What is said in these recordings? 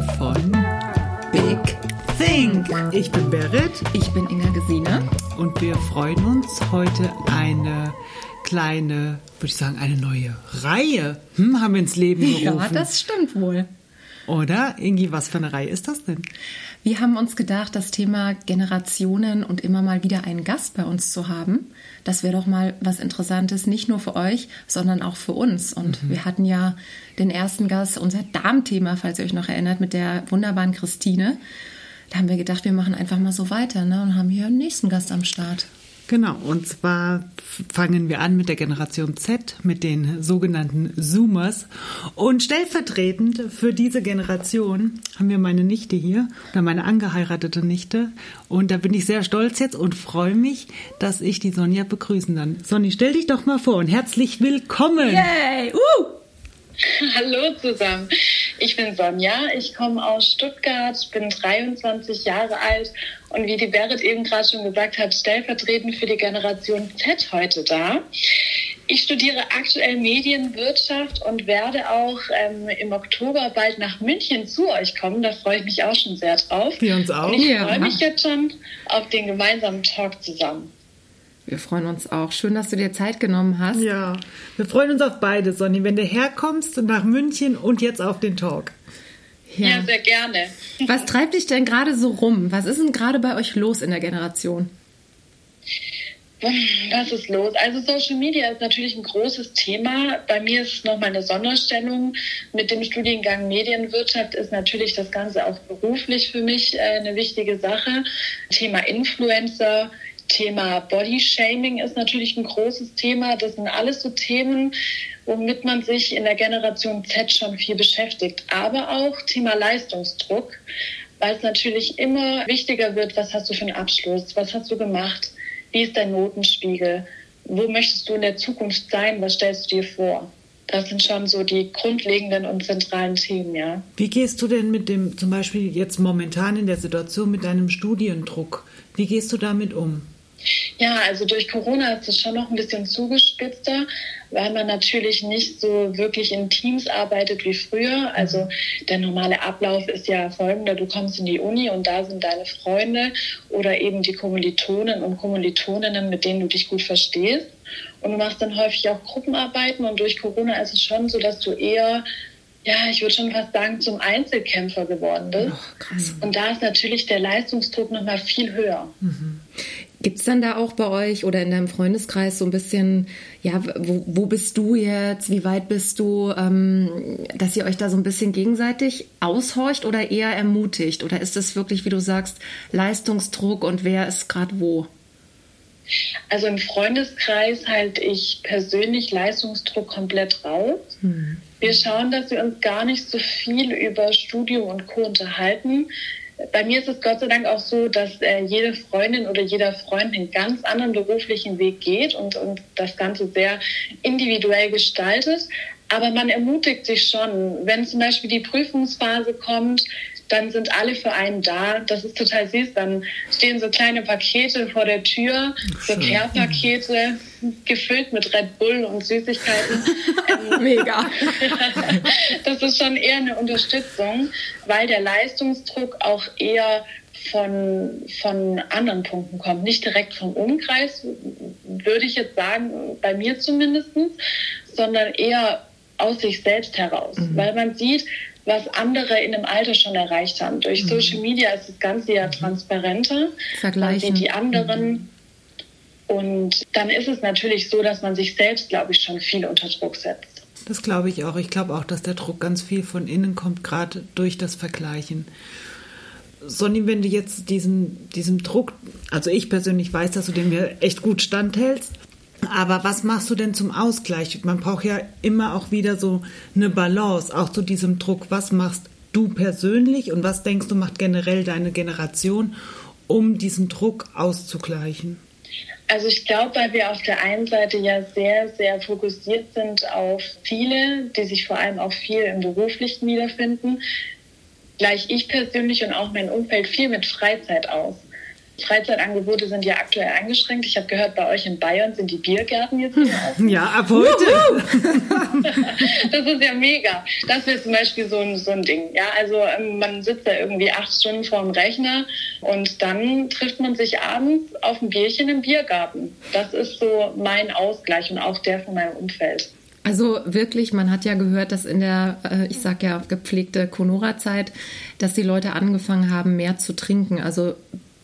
Folge von Big Think. Ich bin Berit. Ich bin Inga Gesine. Und wir freuen uns heute eine kleine, würde ich sagen, eine neue Reihe. Hm, haben wir ins Leben gerufen. Ja, das stimmt wohl. Oder? Ingi, was für eine Reihe ist das denn? Wir haben uns gedacht, das Thema Generationen und immer mal wieder einen Gast bei uns zu haben, das wäre doch mal was Interessantes, nicht nur für euch, sondern auch für uns. Und mhm. wir hatten ja den ersten Gast, unser Darmthema, falls ihr euch noch erinnert, mit der wunderbaren Christine. Da haben wir gedacht, wir machen einfach mal so weiter ne? und haben hier einen nächsten Gast am Start. Genau, und zwar fangen wir an mit der Generation Z, mit den sogenannten Zoomers. Und stellvertretend für diese Generation haben wir meine Nichte hier, oder meine angeheiratete Nichte. Und da bin ich sehr stolz jetzt und freue mich, dass ich die Sonja begrüßen kann. Sonny, stell dich doch mal vor und herzlich willkommen. Yay! Uh! Hallo zusammen. Ich bin Sonja, ich komme aus Stuttgart, bin 23 Jahre alt und wie die Berit eben gerade schon gesagt hat, stellvertretend für die Generation Z heute da. Ich studiere aktuell Medienwirtschaft und werde auch ähm, im Oktober bald nach München zu euch kommen. Da freue ich mich auch schon sehr drauf. Wir uns auch. Und ich ja. freue mich jetzt schon auf den gemeinsamen Talk zusammen. Wir freuen uns auch. Schön, dass du dir Zeit genommen hast. Ja, wir freuen uns auf beide, Sonny, wenn du herkommst nach München und jetzt auf den Talk. Ja. ja, sehr gerne. Was treibt dich denn gerade so rum? Was ist denn gerade bei euch los in der Generation? Was ist los? Also Social Media ist natürlich ein großes Thema. Bei mir ist es nochmal eine Sonderstellung. Mit dem Studiengang Medienwirtschaft ist natürlich das Ganze auch beruflich für mich äh, eine wichtige Sache. Thema Influencer, Thema Bodyshaming ist natürlich ein großes Thema. Das sind alles so Themen, womit man sich in der Generation Z schon viel beschäftigt. Aber auch Thema Leistungsdruck, weil es natürlich immer wichtiger wird, was hast du für einen Abschluss, was hast du gemacht, wie ist dein Notenspiegel, wo möchtest du in der Zukunft sein, was stellst du dir vor? Das sind schon so die grundlegenden und zentralen Themen, ja. Wie gehst du denn mit dem, zum Beispiel jetzt momentan in der Situation mit deinem Studiendruck, wie gehst du damit um? Ja, also durch Corona ist es schon noch ein bisschen zugespitzter, weil man natürlich nicht so wirklich in Teams arbeitet wie früher. Also der normale Ablauf ist ja folgender. Du kommst in die Uni und da sind deine Freunde oder eben die Kommilitonen und Kommilitoninnen, mit denen du dich gut verstehst. Und du machst dann häufig auch Gruppenarbeiten und durch Corona ist es schon so, dass du eher ja, ich würde schon fast sagen, zum Einzelkämpfer geworden bist. Oh, und da ist natürlich der Leistungsdruck nochmal viel höher. Mhm. Gibt es dann da auch bei euch oder in deinem Freundeskreis so ein bisschen, ja, wo, wo bist du jetzt, wie weit bist du, ähm, dass ihr euch da so ein bisschen gegenseitig aushorcht oder eher ermutigt? Oder ist es wirklich, wie du sagst, Leistungsdruck und wer ist gerade wo? Also im Freundeskreis halte ich persönlich Leistungsdruck komplett raus. Hm. Wir schauen, dass wir uns gar nicht so viel über Studium und Co. unterhalten, bei mir ist es Gott sei Dank auch so, dass äh, jede Freundin oder jeder Freund einen ganz anderen beruflichen Weg geht und, und das Ganze sehr individuell gestaltet. Aber man ermutigt sich schon, wenn zum Beispiel die Prüfungsphase kommt, dann sind alle für einen da. Das ist total süß. Dann stehen so kleine Pakete vor der Tür, so Care-Pakete, gefüllt mit Red Bull und Süßigkeiten. Mega. das ist schon eher eine Unterstützung, weil der Leistungsdruck auch eher von, von anderen Punkten kommt. Nicht direkt vom Umkreis, würde ich jetzt sagen, bei mir zumindest, sondern eher aus sich selbst heraus. Mhm. Weil man sieht, was andere in dem Alter schon erreicht haben. Durch mhm. Social Media ist das Ganze ja transparenter. Man sieht die anderen. Mhm. Und dann ist es natürlich so, dass man sich selbst, glaube ich, schon viel unter Druck setzt. Das glaube ich auch. Ich glaube auch, dass der Druck ganz viel von innen kommt, gerade durch das Vergleichen. Sonny, wenn du jetzt diesen, diesem Druck, also ich persönlich weiß, dass du den mir echt gut standhältst, aber was machst du denn zum Ausgleich? Man braucht ja immer auch wieder so eine Balance, auch zu diesem Druck. Was machst du persönlich und was denkst du macht generell deine Generation, um diesen Druck auszugleichen? Also ich glaube, weil wir auf der einen Seite ja sehr, sehr fokussiert sind auf Ziele, die sich vor allem auch viel im Beruflichen wiederfinden, gleich ich persönlich und auch mein Umfeld viel mit Freizeit aus. Freizeitangebote sind ja aktuell eingeschränkt. Ich habe gehört, bei euch in Bayern sind die Biergärten jetzt wieder offen. Ja, ab heute. das ist ja mega. Das wäre zum Beispiel so ein, so ein Ding. Ja, also ähm, man sitzt da irgendwie acht Stunden vorm Rechner und dann trifft man sich abends auf ein Bierchen im Biergarten. Das ist so mein Ausgleich und auch der von meinem Umfeld. Also wirklich, man hat ja gehört, dass in der, äh, ich sag ja, gepflegte Conora-Zeit, dass die Leute angefangen haben, mehr zu trinken. Also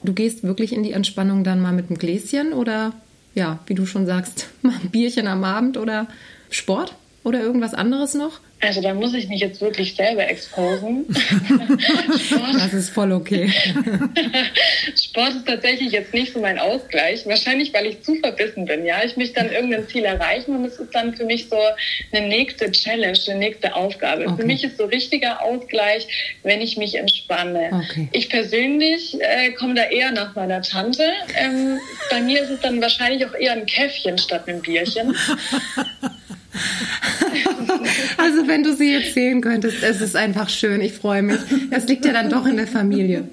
du gehst wirklich in die Entspannung dann mal mit einem Gläschen oder ja, wie du schon sagst, mal ein Bierchen am Abend oder Sport oder irgendwas anderes noch? Also da muss ich mich jetzt wirklich selber exposen. das ist voll okay. Sport ist tatsächlich jetzt nicht so mein Ausgleich. Wahrscheinlich, weil ich zu verbissen bin. Ja, ich möchte dann irgendein Ziel erreichen und es ist dann für mich so eine nächste Challenge, eine nächste Aufgabe. Okay. Für mich ist so richtiger Ausgleich, wenn ich mich entspanne. Okay. Ich persönlich äh, komme da eher nach meiner Tante. Ähm, bei mir ist es dann wahrscheinlich auch eher ein Käffchen statt einem Bierchen. Also wenn du sie jetzt sehen könntest, es ist einfach schön. Ich freue mich. Das liegt ja dann doch in der Familie.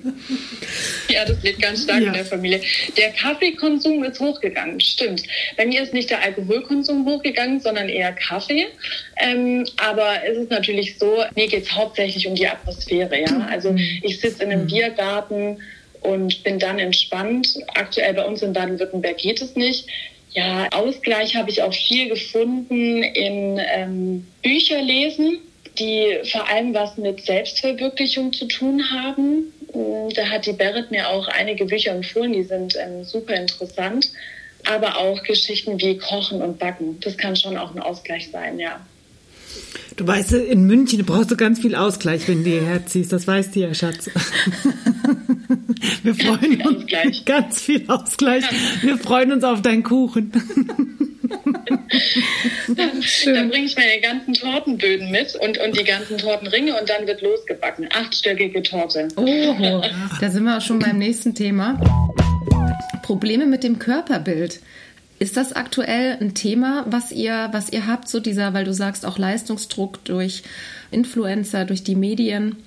Ja, das liegt ganz stark ja. in der Familie. Der Kaffeekonsum ist hochgegangen, stimmt. Bei mir ist nicht der Alkoholkonsum hochgegangen, sondern eher Kaffee. Ähm, aber es ist natürlich so, mir geht es hauptsächlich um die Atmosphäre. Ja? Also mhm. ich sitze in einem mhm. Biergarten und bin dann entspannt. Aktuell bei uns in Baden-Württemberg geht es nicht. Ja, Ausgleich habe ich auch viel gefunden in ähm, Bücher lesen, die vor allem was mit Selbstverwirklichung zu tun haben. Mm, da hat die Barrett mir auch einige Bücher empfohlen, die sind ähm, super interessant. Aber auch Geschichten wie Kochen und Backen. Das kann schon auch ein Ausgleich sein, ja. Du weißt, in München brauchst du ganz viel Ausgleich, wenn du hierher ziehst. Das weißt du ja, Schatz. Wir freuen uns. Ausgleich. Ganz viel Ausgleich. Wir freuen uns auf deinen Kuchen. dann bringe ich meine ganzen Tortenböden mit und, und die ganzen Tortenringe und dann wird losgebacken. Achtstöckige Torte. Oh, da sind wir auch schon beim nächsten Thema. Probleme mit dem Körperbild. Ist das aktuell ein Thema, was ihr, was ihr habt, so dieser, weil du sagst, auch Leistungsdruck durch Influencer, durch die Medien?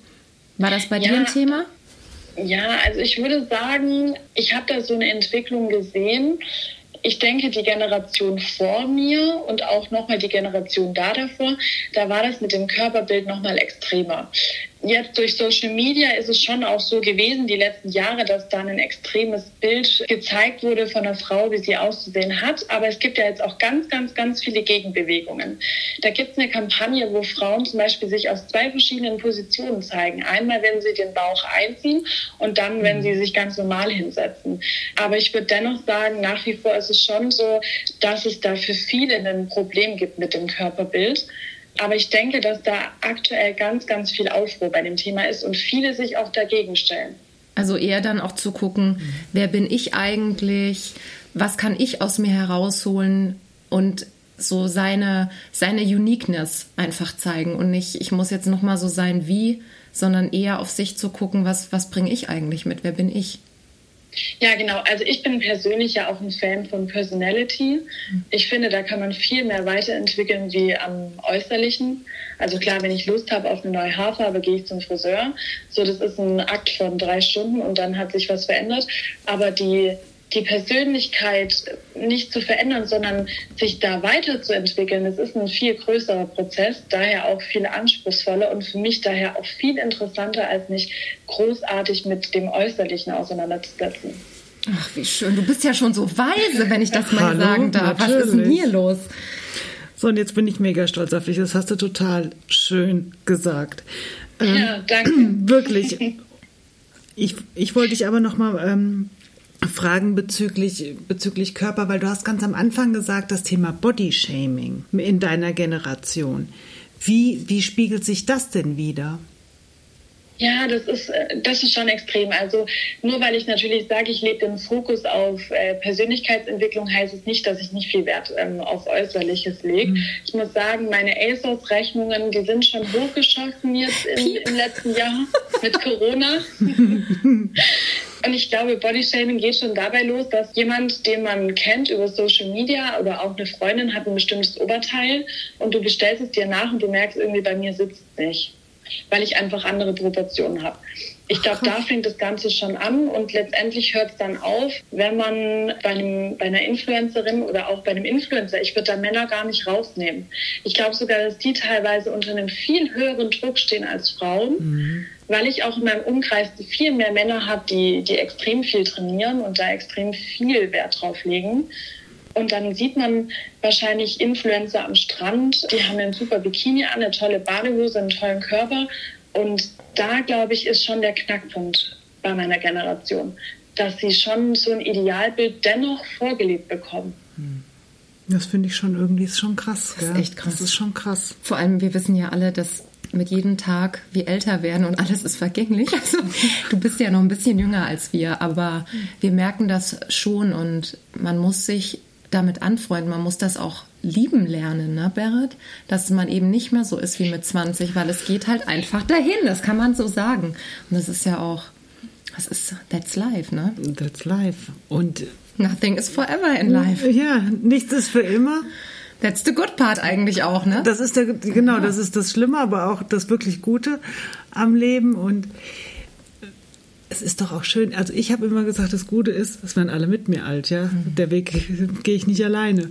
War das bei ja, dir ein Thema? Ja, also ich würde sagen, ich habe da so eine Entwicklung gesehen. Ich denke, die Generation vor mir und auch nochmal die Generation da davor, da war das mit dem Körperbild nochmal extremer jetzt durch Social Media ist es schon auch so gewesen, die letzten Jahre, dass da ein extremes Bild gezeigt wurde von einer Frau, wie sie auszusehen hat. Aber es gibt ja jetzt auch ganz, ganz, ganz viele Gegenbewegungen. Da gibt es eine Kampagne, wo Frauen zum Beispiel sich aus zwei verschiedenen Positionen zeigen. Einmal, wenn sie den Bauch einziehen und dann, wenn sie sich ganz normal hinsetzen. Aber ich würde dennoch sagen, nach wie vor ist es schon so, dass es da für viele ein Problem gibt mit dem Körperbild. Aber ich denke, dass da aktuell ganz, ganz viel Aufruhr bei dem Thema ist und viele sich auch dagegen stellen. Also eher dann auch zu gucken, wer bin ich eigentlich, was kann ich aus mir herausholen und so seine, seine Uniqueness einfach zeigen und nicht, ich muss jetzt nochmal so sein wie, sondern eher auf sich zu gucken, was, was bringe ich eigentlich mit, wer bin ich. Ja, genau. Also ich bin persönlich ja auch ein Fan von Personality. Ich finde, da kann man viel mehr weiterentwickeln wie am Äußerlichen. Also klar, wenn ich Lust habe auf eine neue Haarfarbe, gehe ich zum Friseur. So, das ist ein Akt von drei Stunden und dann hat sich was verändert. Aber die die Persönlichkeit nicht zu verändern, sondern sich da weiterzuentwickeln, das ist ein viel größerer Prozess, daher auch viel anspruchsvoller und für mich daher auch viel interessanter, als mich großartig mit dem Äußerlichen auseinanderzusetzen. Ach, wie schön. Du bist ja schon so weise, wenn ich das mal Hallo, sagen darf. Natürlich. Was ist denn hier los? So, und jetzt bin ich mega stolz auf dich. Das hast du total schön gesagt. ja, ähm, danke. Wirklich. Ich, ich wollte dich aber noch mal ähm, Fragen bezüglich, bezüglich Körper, weil du hast ganz am Anfang gesagt, das Thema Bodyshaming in deiner Generation. Wie, wie spiegelt sich das denn wieder? Ja, das ist, äh, das ist schon extrem. Also nur weil ich natürlich sage, ich lebe den Fokus auf äh, Persönlichkeitsentwicklung, heißt es nicht, dass ich nicht viel Wert ähm, auf Äußerliches lege. Mhm. Ich muss sagen, meine ASOS-Rechnungen, die sind schon hochgeschossen jetzt im, im letzten Jahr mit Corona. Und ich glaube, Bodyshaming geht schon dabei los, dass jemand, den man kennt über Social Media oder auch eine Freundin hat ein bestimmtes Oberteil und du bestellst es dir nach und du merkst irgendwie, bei mir sitzt es nicht. Weil ich einfach andere Proportionen habe. Ich glaube, da fängt das Ganze schon an und letztendlich hört es dann auf, wenn man bei, einem, bei einer Influencerin oder auch bei einem Influencer, ich würde da Männer gar nicht rausnehmen. Ich glaube sogar, dass die teilweise unter einem viel höheren Druck stehen als Frauen, mhm. weil ich auch in meinem Umkreis viel mehr Männer habe, die, die extrem viel trainieren und da extrem viel Wert drauf legen. Und dann sieht man wahrscheinlich Influencer am Strand, die haben einen super Bikini an, eine tolle Badehose, einen tollen Körper. Und da, glaube ich, ist schon der Knackpunkt bei meiner Generation, dass sie schon so ein Idealbild dennoch vorgelebt bekommen. Hm. Das finde ich schon irgendwie ist schon krass. Das ist echt krass. Das ist schon krass. Vor allem, wir wissen ja alle, dass mit jedem Tag wir älter werden und alles ist vergänglich. Also du bist ja noch ein bisschen jünger als wir, aber wir merken das schon und man muss sich damit anfreunden. Man muss das auch lieben lernen, ne, Berit? Dass man eben nicht mehr so ist wie mit 20, weil es geht halt einfach dahin. Das kann man so sagen. Und das ist ja auch, das ist, that's life, ne? That's life. Und nothing is forever in life. Ja, nichts ist für immer. That's the good part eigentlich auch, ne? Das ist der, genau, das ist das Schlimme, aber auch das wirklich Gute am Leben und es ist doch auch schön. Also ich habe immer gesagt, das Gute ist, es werden alle mit mir alt, ja. Mhm. Der Weg gehe ich nicht alleine.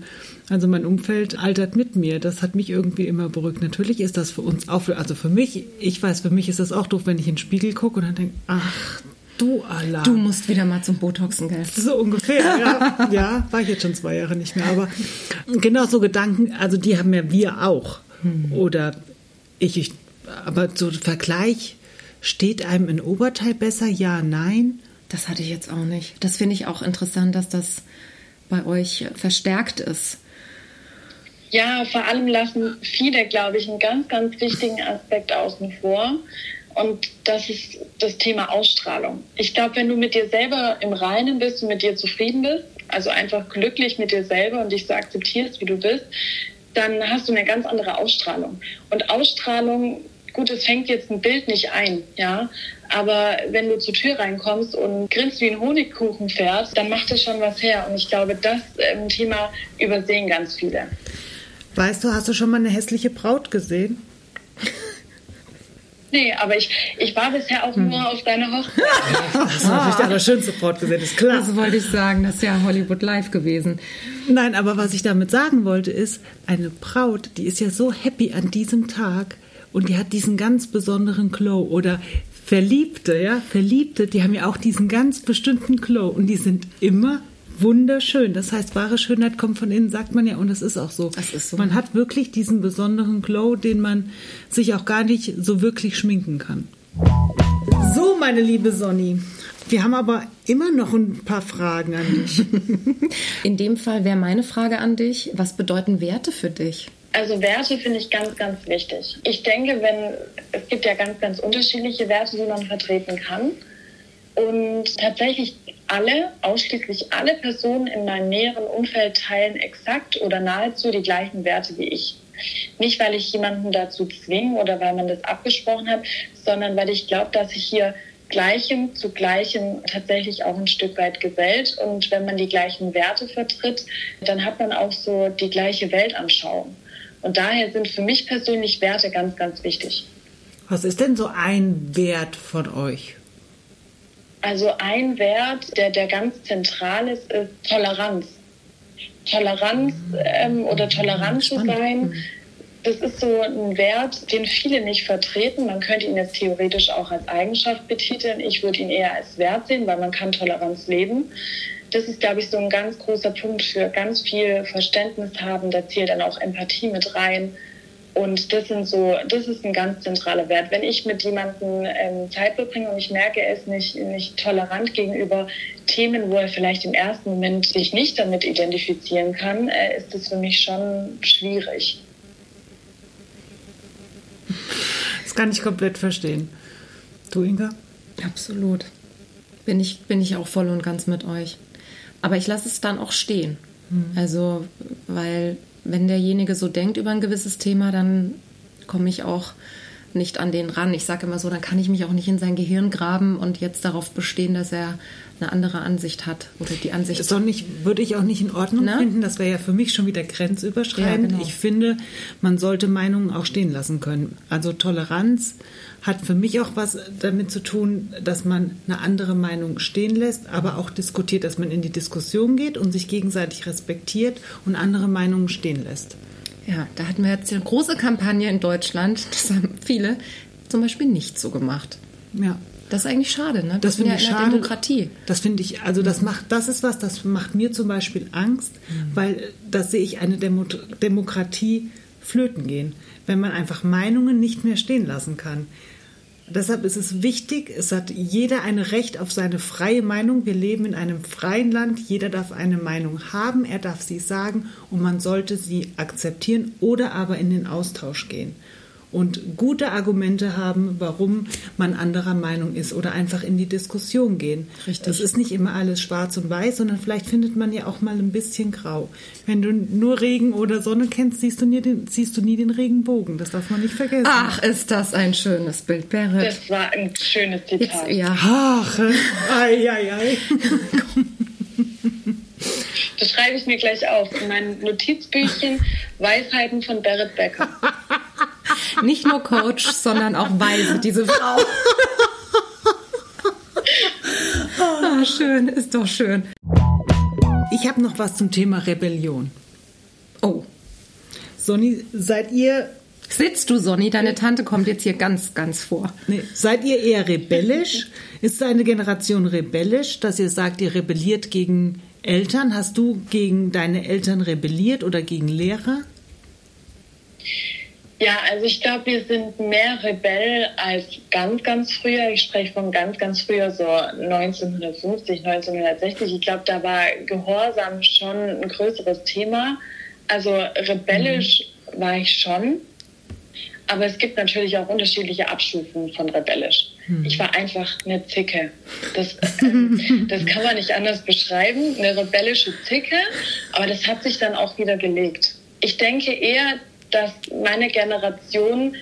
Also mein Umfeld altert mit mir. Das hat mich irgendwie immer beruhigt. Natürlich ist das für uns auch, also für mich, ich weiß, für mich ist das auch doof, wenn ich in den Spiegel gucke und dann denke, ach, du Allah. Du musst wieder mal zum Botoxen, gell? So ungefähr, ja. ja, war ich jetzt schon zwei Jahre nicht mehr. Aber genau so Gedanken, also die haben ja wir auch. Mhm. Oder ich, ich, aber so Vergleich Steht einem ein Oberteil besser? Ja, nein? Das hatte ich jetzt auch nicht. Das finde ich auch interessant, dass das bei euch verstärkt ist. Ja, vor allem lassen viele, glaube ich, einen ganz, ganz wichtigen Aspekt außen vor. Und das ist das Thema Ausstrahlung. Ich glaube, wenn du mit dir selber im Reinen bist und mit dir zufrieden bist, also einfach glücklich mit dir selber und dich so akzeptierst, wie du bist, dann hast du eine ganz andere Ausstrahlung. Und Ausstrahlung gut, es fängt jetzt ein Bild nicht ein, ja, aber wenn du zur Tür reinkommst und grinst wie ein Honigkuchen fährst, dann macht das schon was her. Und ich glaube, das ähm, Thema übersehen ganz viele. Weißt du, hast du schon mal eine hässliche Braut gesehen? Nee, aber ich, ich war bisher auch hm. nur auf deiner Hochzeit. das ist natürlich die allerschönste Braut gesehen, ist klar. Das wollte ich sagen, das ist ja Hollywood Live gewesen. Nein, aber was ich damit sagen wollte ist, eine Braut, die ist ja so happy an diesem Tag, und die hat diesen ganz besonderen Glow oder Verliebte, ja, Verliebte, die haben ja auch diesen ganz bestimmten Glow und die sind immer wunderschön. Das heißt, wahre Schönheit kommt von innen, sagt man ja, und das ist auch so. Das ist so. Man hat wirklich diesen besonderen Glow, den man sich auch gar nicht so wirklich schminken kann. So, meine liebe Sonny. Wir haben aber immer noch ein paar Fragen an dich. In dem Fall wäre meine Frage an dich, was bedeuten Werte für dich? Also Werte finde ich ganz, ganz wichtig. Ich denke, wenn es gibt ja ganz, ganz unterschiedliche Werte, die man vertreten kann. Und tatsächlich alle, ausschließlich alle Personen in meinem näheren Umfeld teilen exakt oder nahezu die gleichen Werte wie ich. Nicht, weil ich jemanden dazu zwinge oder weil man das abgesprochen hat, sondern weil ich glaube, dass ich hier Gleichem zu Gleichem tatsächlich auch ein Stück weit gesellt. Und wenn man die gleichen Werte vertritt, dann hat man auch so die gleiche Weltanschauung. Und daher sind für mich persönlich Werte ganz, ganz wichtig. Was ist denn so ein Wert von euch? Also ein Wert, der, der ganz zentral ist, ist Toleranz. Toleranz ähm, oder tolerant zu sein, das ist so ein Wert, den viele nicht vertreten. Man könnte ihn jetzt theoretisch auch als Eigenschaft betiteln. Ich würde ihn eher als Wert sehen, weil man kann Toleranz leben das ist, glaube ich, so ein ganz großer Punkt für ganz viel Verständnis haben. Da zählt dann auch Empathie mit rein. Und das sind so, das ist ein ganz zentraler Wert. Wenn ich mit jemandem ähm, Zeit verbringe und ich merke, er ist nicht, nicht tolerant gegenüber Themen, wo er vielleicht im ersten Moment sich nicht damit identifizieren kann, äh, ist das für mich schon schwierig. Das kann ich komplett verstehen. Du, Inga? Absolut. Bin ich, bin ich auch voll und ganz mit euch. Aber ich lasse es dann auch stehen. Mhm. Also, weil wenn derjenige so denkt über ein gewisses Thema, dann komme ich auch nicht an den ran. Ich sage immer so, dann kann ich mich auch nicht in sein Gehirn graben und jetzt darauf bestehen, dass er eine andere Ansicht hat oder die Ansicht. Das nicht, würde ich auch nicht in Ordnung Na? finden. Das wäre ja für mich schon wieder grenzüberschreitend. Ja, genau. Ich finde, man sollte Meinungen auch stehen lassen können. Also Toleranz hat für mich auch was damit zu tun, dass man eine andere Meinung stehen lässt, aber auch diskutiert, dass man in die Diskussion geht und sich gegenseitig respektiert und andere Meinungen stehen lässt. Ja, da hatten wir jetzt eine große Kampagne in Deutschland. Das haben viele zum Beispiel nicht so gemacht. Ja. Das ist eigentlich schade, ne? Das, das finde ich ja schade. Demokratie. Das finde ich, also das macht, das ist was, das macht mir zum Beispiel Angst, mhm. weil das sehe ich eine Demo Demokratie flöten gehen, wenn man einfach Meinungen nicht mehr stehen lassen kann. Deshalb ist es wichtig, es hat jeder ein Recht auf seine freie Meinung. Wir leben in einem freien Land. Jeder darf eine Meinung haben, er darf sie sagen und man sollte sie akzeptieren oder aber in den Austausch gehen und gute Argumente haben, warum man anderer Meinung ist oder einfach in die Diskussion gehen. Richtig. Das ist nicht immer alles schwarz und weiß, sondern vielleicht findet man ja auch mal ein bisschen grau. Wenn du nur Regen oder Sonne kennst, siehst du nie den, siehst du nie den Regenbogen. Das darf man nicht vergessen. Ach, ist das ein schönes Bild, Berit. Das war ein schönes Zitat. Jetzt, ja. Ach, ei, ei, ei. Das schreibe ich mir gleich auf in mein Notizbüchchen Weisheiten von Berit Becker. Nicht nur Coach, sondern auch weise, diese Frau. ah, schön, ist doch schön. Ich habe noch was zum Thema Rebellion. Oh. Sonny, seid ihr. Sitzt du, Sonny? Deine Tante kommt jetzt hier ganz, ganz vor. Nee, seid ihr eher rebellisch? Ist deine Generation rebellisch, dass ihr sagt, ihr rebelliert gegen Eltern? Hast du gegen deine Eltern rebelliert oder gegen Lehrer? Ja, also ich glaube, wir sind mehr Rebell als ganz, ganz früher. Ich spreche von ganz, ganz früher, so 1950, 1960. Ich glaube, da war Gehorsam schon ein größeres Thema. Also rebellisch mhm. war ich schon. Aber es gibt natürlich auch unterschiedliche Abstufungen von rebellisch. Mhm. Ich war einfach eine Zicke. Das, äh, das kann man nicht anders beschreiben. Eine rebellische Zicke. Aber das hat sich dann auch wieder gelegt. Ich denke eher, dass meine Generation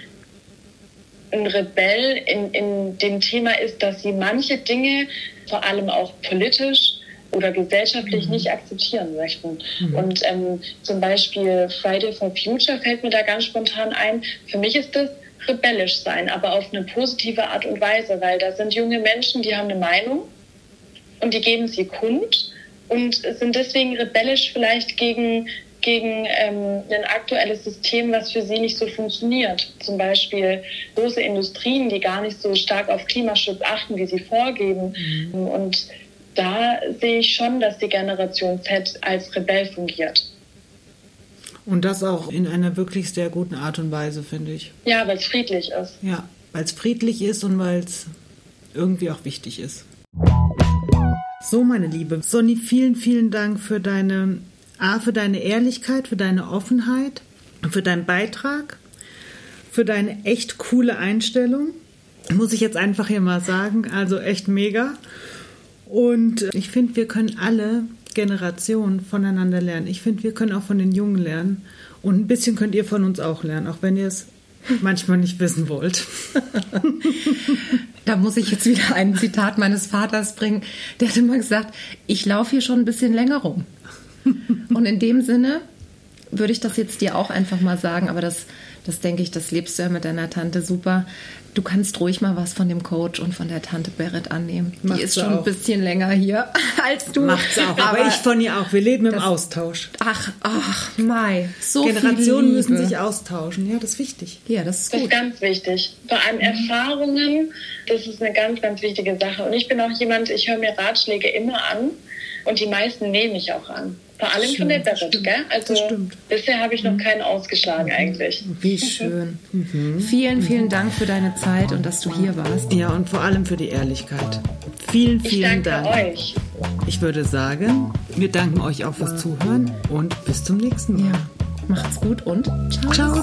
ein Rebell in, in dem Thema ist, dass sie manche Dinge, vor allem auch politisch oder gesellschaftlich, mhm. nicht akzeptieren möchten. Mhm. Und ähm, zum Beispiel Friday for Future fällt mir da ganz spontan ein. Für mich ist das rebellisch sein, aber auf eine positive Art und Weise, weil da sind junge Menschen, die haben eine Meinung und die geben sie kund und sind deswegen rebellisch vielleicht gegen gegen ähm, ein aktuelles System, was für sie nicht so funktioniert. Zum Beispiel große Industrien, die gar nicht so stark auf Klimaschutz achten, wie sie vorgeben. Mhm. Und da sehe ich schon, dass die Generation Z als Rebell fungiert. Und das auch in einer wirklich sehr guten Art und Weise, finde ich. Ja, weil es friedlich ist. Ja, weil es friedlich ist und weil es irgendwie auch wichtig ist. So, meine Liebe. Sonny, vielen, vielen Dank für deine A, für deine Ehrlichkeit, für deine Offenheit, für deinen Beitrag, für deine echt coole Einstellung. Muss ich jetzt einfach hier mal sagen. Also echt mega. Und ich finde, wir können alle Generationen voneinander lernen. Ich finde, wir können auch von den Jungen lernen. Und ein bisschen könnt ihr von uns auch lernen, auch wenn ihr es manchmal nicht wissen wollt. Da muss ich jetzt wieder ein Zitat meines Vaters bringen. Der hat immer gesagt, ich laufe hier schon ein bisschen länger rum. Und in dem Sinne würde ich das jetzt dir auch einfach mal sagen, aber das, das denke ich, das lebst du ja mit deiner Tante super. Du kannst ruhig mal was von dem Coach und von der Tante Berit annehmen. Macht die ist schon auch. ein bisschen länger hier als du. Macht's auch, aber, aber ich von ihr auch. Wir leben im Austausch. Ach, ach, Mai. So Generationen müssen sich austauschen. Ja, das ist wichtig. Ja, das ist gut. Das ist ganz wichtig. Vor allem. Erfahrungen, das ist eine ganz, ganz wichtige Sache. Und ich bin auch jemand, ich höre mir Ratschläge immer an und die meisten nehme ich auch an. Vor allem stimmt, von der Berit, gell? Also bisher habe ich noch mhm. keinen ausgeschlagen eigentlich. Wie schön. Mhm. Vielen, vielen Dank für deine Zeit und dass du hier warst. Ja, und vor allem für die Ehrlichkeit. Vielen, vielen ich danke Dank. euch. Ich würde sagen, wir danken euch auch fürs Zuhören und bis zum nächsten Mal. Ja, macht's gut und ciao.